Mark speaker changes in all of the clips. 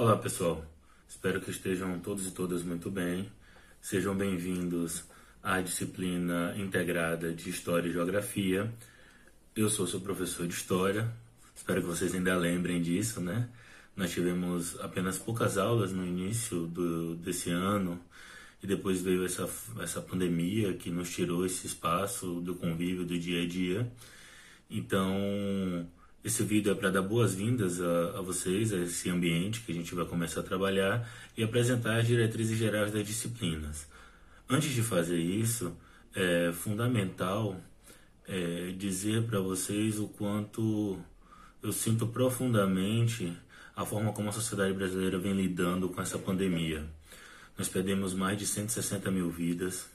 Speaker 1: Olá pessoal, espero que estejam todos e todas muito bem. Sejam bem-vindos à disciplina integrada de História e Geografia. Eu sou seu professor de História, espero que vocês ainda lembrem disso, né? Nós tivemos apenas poucas aulas no início do, desse ano e depois veio essa, essa pandemia que nos tirou esse espaço do convívio do dia a dia. Então, esse vídeo é para dar boas-vindas a, a, vocês, a esse ambiente que a gente vai começar a trabalhar e apresentar as diretrizes gerais das disciplinas. Antes de fazer isso, é fundamental é, dizer para vocês o quanto eu sinto profundamente a forma como a sociedade brasileira vem lidando com essa pandemia. Nós perdemos mais de 160 mil vidas,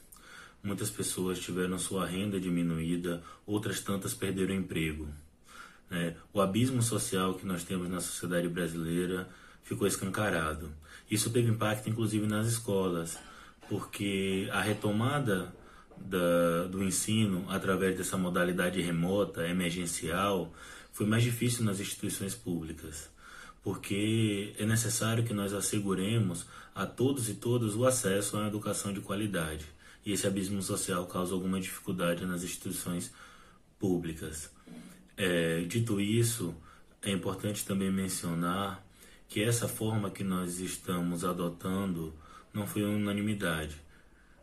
Speaker 1: muitas pessoas tiveram sua renda diminuída, outras tantas perderam emprego. Né? O abismo social que nós temos na sociedade brasileira ficou escancarado. Isso teve impacto, inclusive, nas escolas, porque a retomada da, do ensino através dessa modalidade remota, emergencial, foi mais difícil nas instituições públicas, porque é necessário que nós asseguremos a todos e todas o acesso a uma educação de qualidade. E esse abismo social causa alguma dificuldade nas instituições públicas. É, dito isso, é importante também mencionar que essa forma que nós estamos adotando não foi unanimidade.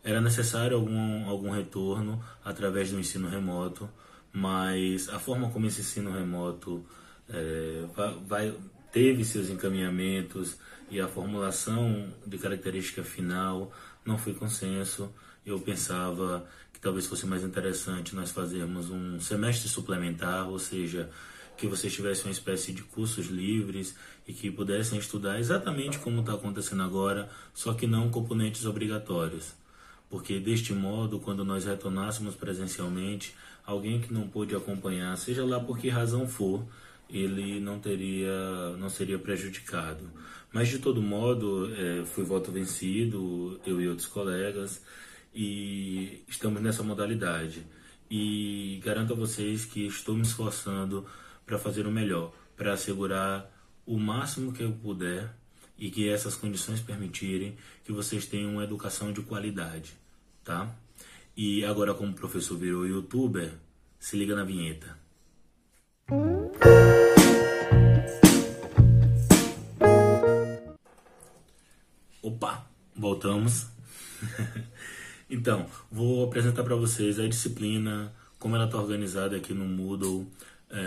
Speaker 1: Era necessário algum, algum retorno através do ensino remoto, mas a forma como esse ensino remoto é, vai, teve seus encaminhamentos e a formulação de característica final não foi consenso. Eu pensava talvez fosse mais interessante nós fazermos um semestre suplementar, ou seja, que vocês tivessem uma espécie de cursos livres e que pudessem estudar exatamente como está acontecendo agora, só que não componentes obrigatórios. Porque deste modo, quando nós retornássemos presencialmente, alguém que não pôde acompanhar, seja lá por que razão for, ele não teria, não seria prejudicado. Mas de todo modo, é, fui voto vencido, eu e outros colegas e estamos nessa modalidade. E garanto a vocês que estou me esforçando para fazer o melhor, para assegurar o máximo que eu puder e que essas condições permitirem que vocês tenham uma educação de qualidade, tá? E agora como o professor virou youtuber, se liga na vinheta. Opa, voltamos. Então, vou apresentar para vocês a disciplina, como ela está organizada aqui no Moodle, é,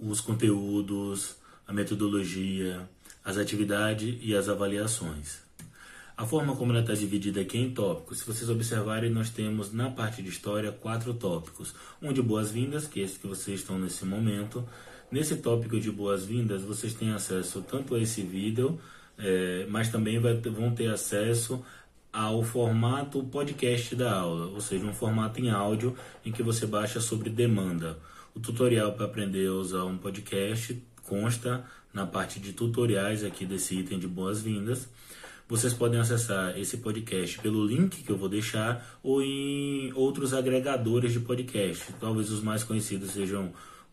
Speaker 1: os conteúdos, a metodologia, as atividades e as avaliações. A forma como ela está dividida aqui é em tópicos. Se vocês observarem, nós temos na parte de história quatro tópicos. Um de boas-vindas, que é esse que vocês estão nesse momento. Nesse tópico de boas-vindas, vocês têm acesso tanto a esse vídeo, é, mas também vai, vão ter acesso ao formato podcast da aula, ou seja, um formato em áudio em que você baixa sobre demanda. O tutorial para aprender a usar um podcast consta na parte de tutoriais aqui desse item de boas-vindas. Vocês podem acessar esse podcast pelo link que eu vou deixar ou em outros agregadores de podcast. Talvez os mais conhecidos sejam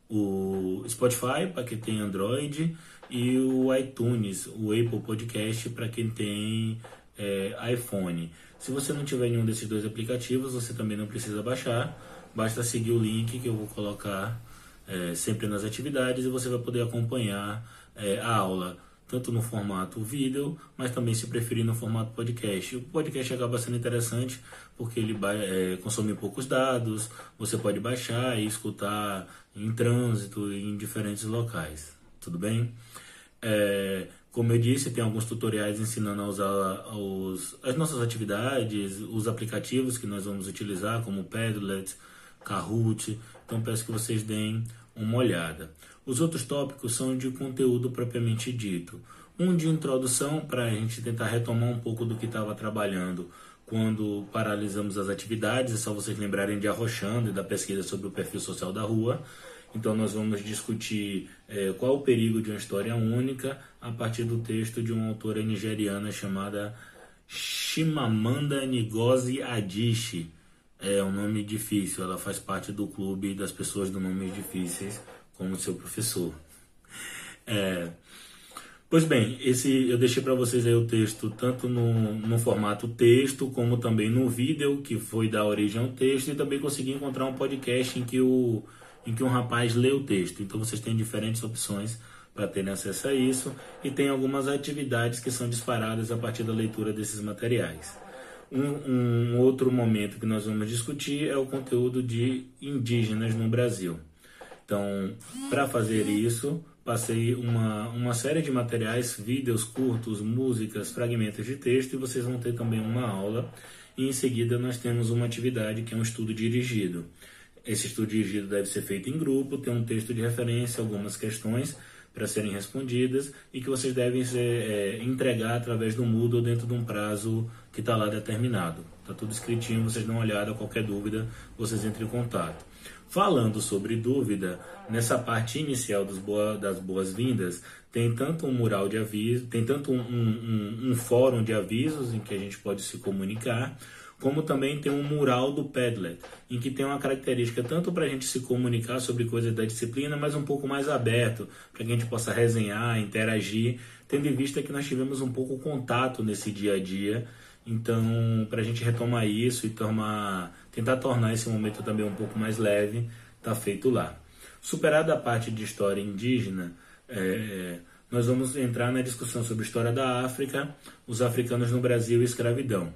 Speaker 1: o Spotify para quem tem Android e o iTunes, o Apple Podcast para quem tem é, iPhone. Se você não tiver nenhum desses dois aplicativos, você também não precisa baixar. Basta seguir o link que eu vou colocar é, sempre nas atividades e você vai poder acompanhar é, a aula tanto no formato vídeo, mas também se preferir no formato podcast. O podcast acaba sendo interessante porque ele é, consome poucos dados, você pode baixar e escutar em trânsito em diferentes locais. Tudo bem? É, como eu disse, tem alguns tutoriais ensinando a usar os, as nossas atividades, os aplicativos que nós vamos utilizar, como Padlet, Kahoot. Então peço que vocês deem uma olhada. Os outros tópicos são de conteúdo propriamente dito. Um de introdução para a gente tentar retomar um pouco do que estava trabalhando quando paralisamos as atividades. É só vocês lembrarem de Arrochando e da pesquisa sobre o perfil social da rua. Então, nós vamos discutir é, qual o perigo de uma história única a partir do texto de uma autora nigeriana chamada Shimamanda Ngozi Adichie. É um nome difícil, ela faz parte do clube das pessoas de nomes difíceis, como seu professor. É, Pois bem, esse eu deixei para vocês aí o texto tanto no, no formato texto como também no vídeo que foi da origem ao texto e também consegui encontrar um podcast em que o em que um rapaz lê o texto. Então vocês têm diferentes opções para terem acesso a isso e tem algumas atividades que são disparadas a partir da leitura desses materiais. Um, um outro momento que nós vamos discutir é o conteúdo de indígenas no Brasil. Então, para fazer isso, passei uma, uma série de materiais, vídeos curtos, músicas, fragmentos de texto e vocês vão ter também uma aula. E em seguida nós temos uma atividade que é um estudo dirigido. Esse estudo dirigido deve ser feito em grupo, tem um texto de referência, algumas questões para serem respondidas e que vocês devem ser, é, entregar através do Moodle dentro de um prazo que está lá determinado. Está tudo escritinho, vocês dão uma olhada, qualquer dúvida, vocês entrem em contato. Falando sobre dúvida, nessa parte inicial boa, das boas-vindas, tem tanto um mural de aviso, tem tanto um, um, um, fórum de avisos em que a gente pode se comunicar, como também tem um mural do Padlet, em que tem uma característica tanto para a gente se comunicar sobre coisas da disciplina, mas um pouco mais aberto, para que a gente possa resenhar, interagir, tendo em vista que nós tivemos um pouco contato nesse dia a dia. Então, para a gente retomar isso e tomar, tentar tornar esse momento também um pouco mais leve, está feito lá. Superada a parte de história indígena, é, nós vamos entrar na discussão sobre a história da África, os africanos no Brasil e escravidão.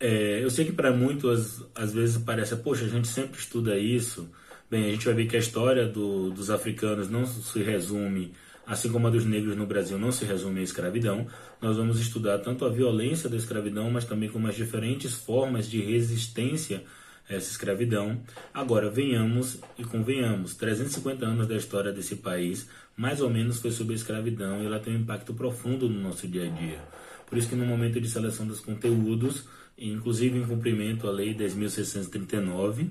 Speaker 1: É, eu sei que para muitos às vezes parece, poxa, a gente sempre estuda isso. Bem, a gente vai ver que a história do, dos africanos não se resume, assim como a dos negros no Brasil não se resume à escravidão. Nós vamos estudar tanto a violência da escravidão, mas também como as diferentes formas de resistência essa escravidão. Agora, venhamos e convenhamos, 350 anos da história desse país, mais ou menos foi sobre a escravidão e ela tem um impacto profundo no nosso dia a dia. Por isso que no momento de seleção dos conteúdos, inclusive em cumprimento à Lei 10.639,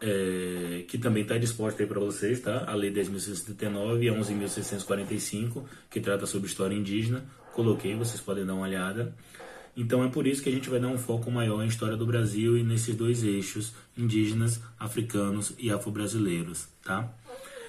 Speaker 1: é, que também está disposta aí para vocês, tá? A Lei 10.639 e a 11.645, que trata sobre história indígena. Coloquei, vocês podem dar uma olhada. Então é por isso que a gente vai dar um foco maior em história do Brasil e nesses dois eixos, indígenas, africanos e afro-brasileiros, tá?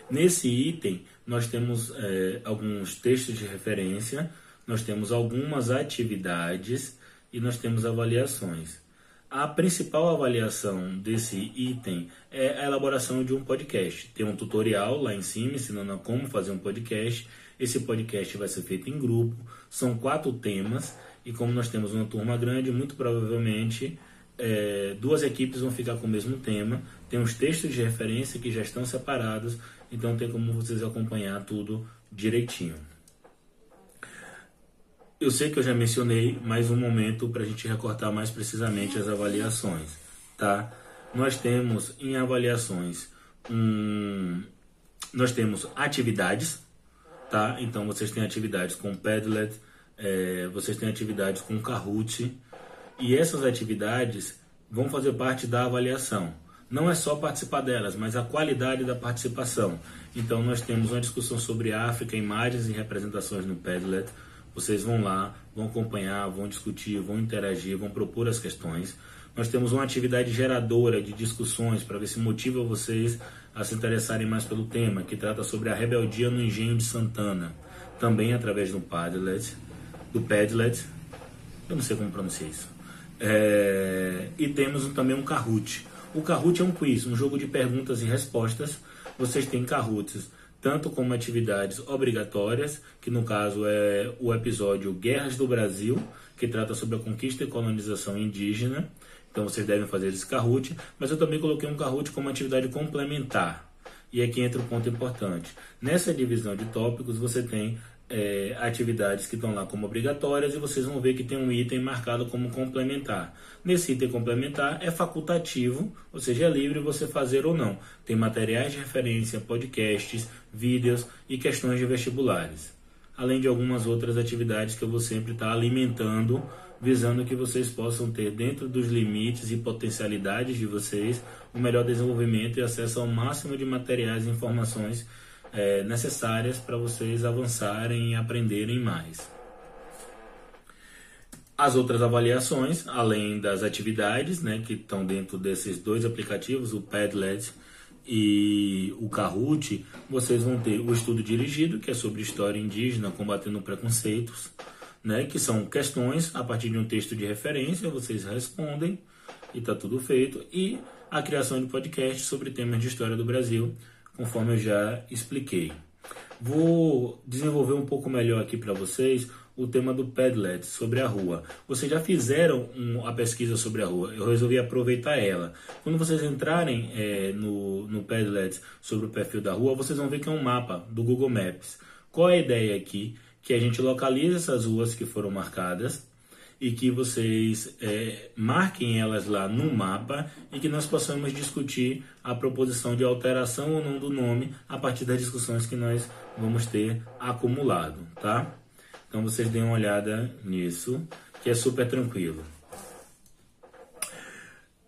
Speaker 1: Nesse item, nós temos é, alguns textos de referência, nós temos algumas atividades e nós temos avaliações. A principal avaliação desse item é a elaboração de um podcast. Tem um tutorial lá em cima ensinando como fazer um podcast. Esse podcast vai ser feito em grupo. São quatro temas e como nós temos uma turma grande, muito provavelmente é, duas equipes vão ficar com o mesmo tema. Tem os textos de referência que já estão separados, então tem como vocês acompanhar tudo direitinho. Eu sei que eu já mencionei mais um momento para a gente recortar mais precisamente as avaliações, tá? Nós temos em avaliações um, nós temos atividades, tá? Então vocês têm atividades com Padlet, é, vocês têm atividades com Kahoot e essas atividades vão fazer parte da avaliação. Não é só participar delas, mas a qualidade da participação. Então nós temos uma discussão sobre África, imagens e representações no Padlet vocês vão lá, vão acompanhar, vão discutir, vão interagir, vão propor as questões. Nós temos uma atividade geradora de discussões para ver se motiva vocês a se interessarem mais pelo tema, que trata sobre a rebeldia no engenho de Santana, também através do Padlet, do Padlet, eu não sei como pronunciar isso. É, e temos também um Kahoot. O Kahoot é um quiz, um jogo de perguntas e respostas. Vocês têm Kahoots tanto como atividades obrigatórias, que no caso é o episódio Guerras do Brasil, que trata sobre a conquista e colonização indígena. Então vocês devem fazer esse Kahoot, mas eu também coloquei um Kahoot como atividade complementar. E aqui entra o um ponto importante. Nessa divisão de tópicos, você tem é, atividades que estão lá como obrigatórias e vocês vão ver que tem um item marcado como complementar. Nesse item complementar é facultativo, ou seja, é livre você fazer ou não. Tem materiais de referência, podcasts, vídeos e questões de vestibulares. Além de algumas outras atividades que eu vou sempre estar alimentando, visando que vocês possam ter dentro dos limites e potencialidades de vocês o melhor desenvolvimento e acesso ao máximo de materiais e informações é, necessárias para vocês avançarem e aprenderem mais. As outras avaliações, além das atividades né, que estão dentro desses dois aplicativos, o Padlet e o Kahoot, vocês vão ter o estudo dirigido, que é sobre história indígena combatendo preconceitos, né, que são questões a partir de um texto de referência, vocês respondem e está tudo feito, e a criação de podcast sobre temas de história do Brasil, conforme eu já expliquei. Vou desenvolver um pouco melhor aqui para vocês o tema do Padlet sobre a rua. Vocês já fizeram um, a pesquisa sobre a rua, eu resolvi aproveitar ela. Quando vocês entrarem é, no, no Padlet sobre o perfil da rua, vocês vão ver que é um mapa do Google Maps. Qual é a ideia aqui? Que a gente localiza essas ruas que foram marcadas e que vocês é, marquem elas lá no mapa e que nós possamos discutir a proposição de alteração ou não do nome a partir das discussões que nós vamos ter acumulado, tá? Então vocês deem uma olhada nisso, que é super tranquilo.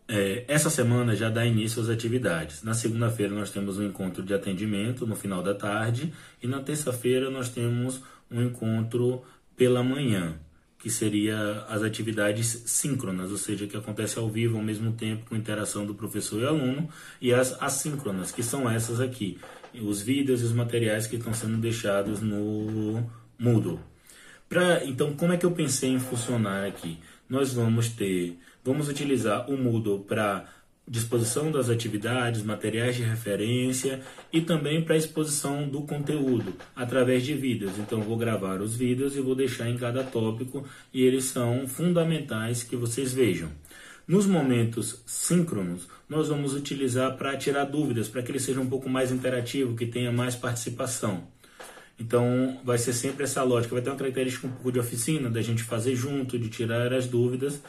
Speaker 1: É, essa semana já dá início às atividades. Na segunda-feira nós temos um encontro de atendimento no final da tarde e na terça-feira nós temos um encontro pela manhã que seria as atividades síncronas, ou seja, que acontece ao vivo ao mesmo tempo com interação do professor e aluno, e as assíncronas, que são essas aqui, os vídeos e os materiais que estão sendo deixados no Moodle. Pra, então, como é que eu pensei em funcionar aqui? Nós vamos ter, vamos utilizar o Moodle para disposição das atividades, materiais de referência e também para exposição do conteúdo através de vídeos. Então vou gravar os vídeos e vou deixar em cada tópico e eles são fundamentais que vocês vejam. Nos momentos síncronos, nós vamos utilizar para tirar dúvidas, para que ele seja um pouco mais interativo, que tenha mais participação. Então, vai ser sempre essa lógica. Vai ter uma característica um pouco de oficina, da gente fazer junto, de tirar as dúvidas,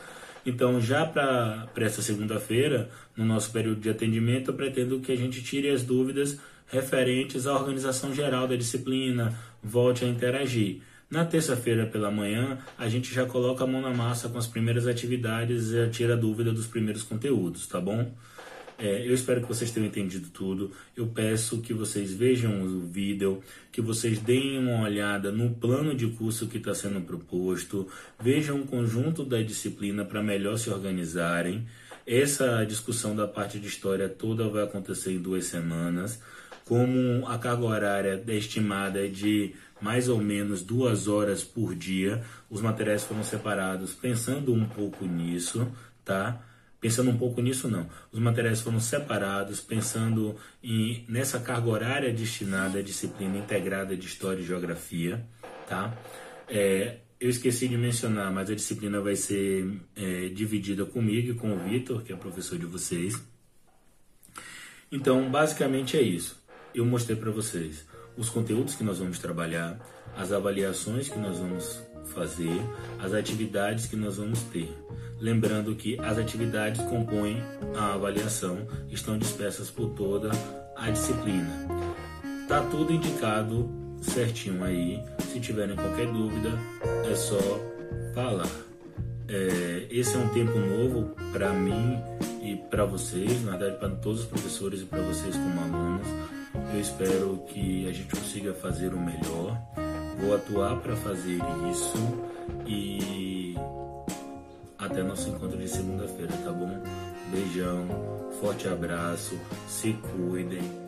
Speaker 1: então, já para essa segunda-feira, no nosso período de atendimento, eu pretendo que a gente tire as dúvidas referentes à organização geral da disciplina, volte a interagir. Na terça-feira pela manhã, a gente já coloca a mão na massa com as primeiras atividades e tira a dúvida dos primeiros conteúdos, tá bom? É, eu espero que vocês tenham entendido tudo. Eu peço que vocês vejam o vídeo, que vocês deem uma olhada no plano de curso que está sendo proposto, vejam o conjunto da disciplina para melhor se organizarem. Essa discussão da parte de história toda vai acontecer em duas semanas. Como a carga horária é estimada é de mais ou menos duas horas por dia, os materiais foram separados pensando um pouco nisso, tá? Pensando um pouco nisso, não. Os materiais foram separados, pensando em, nessa carga horária destinada à disciplina integrada de História e Geografia. Tá? É, eu esqueci de mencionar, mas a disciplina vai ser é, dividida comigo e com o Vitor, que é professor de vocês. Então, basicamente é isso. Eu mostrei para vocês os conteúdos que nós vamos trabalhar, as avaliações que nós vamos fazer, as atividades que nós vamos ter. Lembrando que as atividades compõem a avaliação, estão dispersas por toda a disciplina. Tá tudo indicado certinho aí. Se tiverem qualquer dúvida, é só falar. É, esse é um tempo novo para mim e para vocês, na verdade para todos os professores e para vocês como alunos. Eu espero que a gente consiga fazer o melhor. Vou atuar para fazer isso e até nosso encontro de segunda-feira, tá bom? Beijão, forte abraço, se cuidem